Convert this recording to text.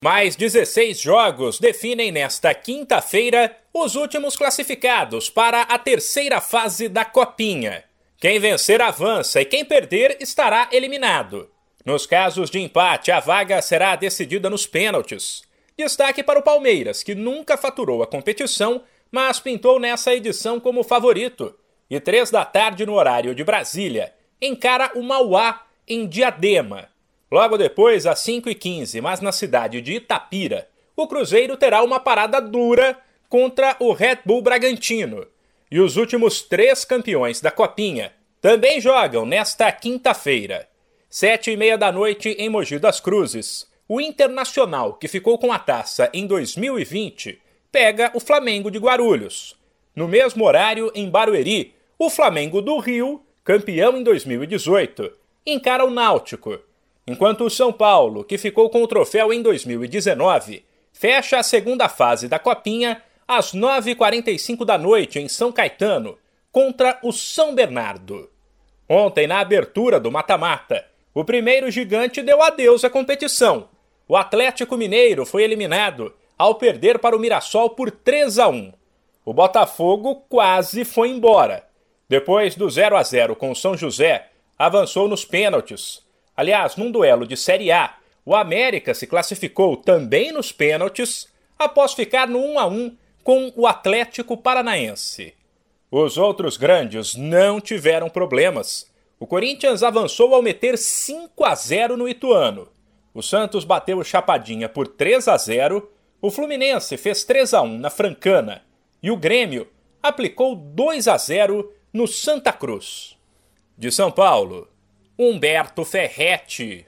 Mais 16 jogos definem nesta quinta-feira os últimos classificados para a terceira fase da Copinha. Quem vencer avança e quem perder estará eliminado. Nos casos de empate, a vaga será decidida nos pênaltis. Destaque para o Palmeiras, que nunca faturou a competição, mas pintou nessa edição como favorito. E três da tarde no horário de Brasília, encara o Mauá em Diadema. Logo depois, às 5h15, mas na cidade de Itapira, o Cruzeiro terá uma parada dura contra o Red Bull Bragantino. E os últimos três campeões da Copinha também jogam nesta quinta-feira. Sete e meia da noite em Mogi das Cruzes. O Internacional, que ficou com a taça em 2020, pega o Flamengo de Guarulhos. No mesmo horário, em Barueri, o Flamengo do Rio, campeão em 2018, encara o Náutico enquanto o São Paulo, que ficou com o troféu em 2019, fecha a segunda fase da Copinha às 9h45 da noite em São Caetano, contra o São Bernardo. Ontem, na abertura do mata-mata, o primeiro gigante deu adeus à competição. O Atlético Mineiro foi eliminado ao perder para o Mirassol por 3 a 1. O Botafogo quase foi embora. Depois do 0 a 0 com o São José, avançou nos pênaltis Aliás, num duelo de Série A, o América se classificou também nos pênaltis após ficar no 1 a 1 com o Atlético Paranaense. Os outros grandes não tiveram problemas. O Corinthians avançou ao meter 5 a 0 no Ituano. O Santos bateu o Chapadinha por 3 a 0, o Fluminense fez 3 a 1 na Francana e o Grêmio aplicou 2 a 0 no Santa Cruz. De São Paulo, Humberto Ferretti.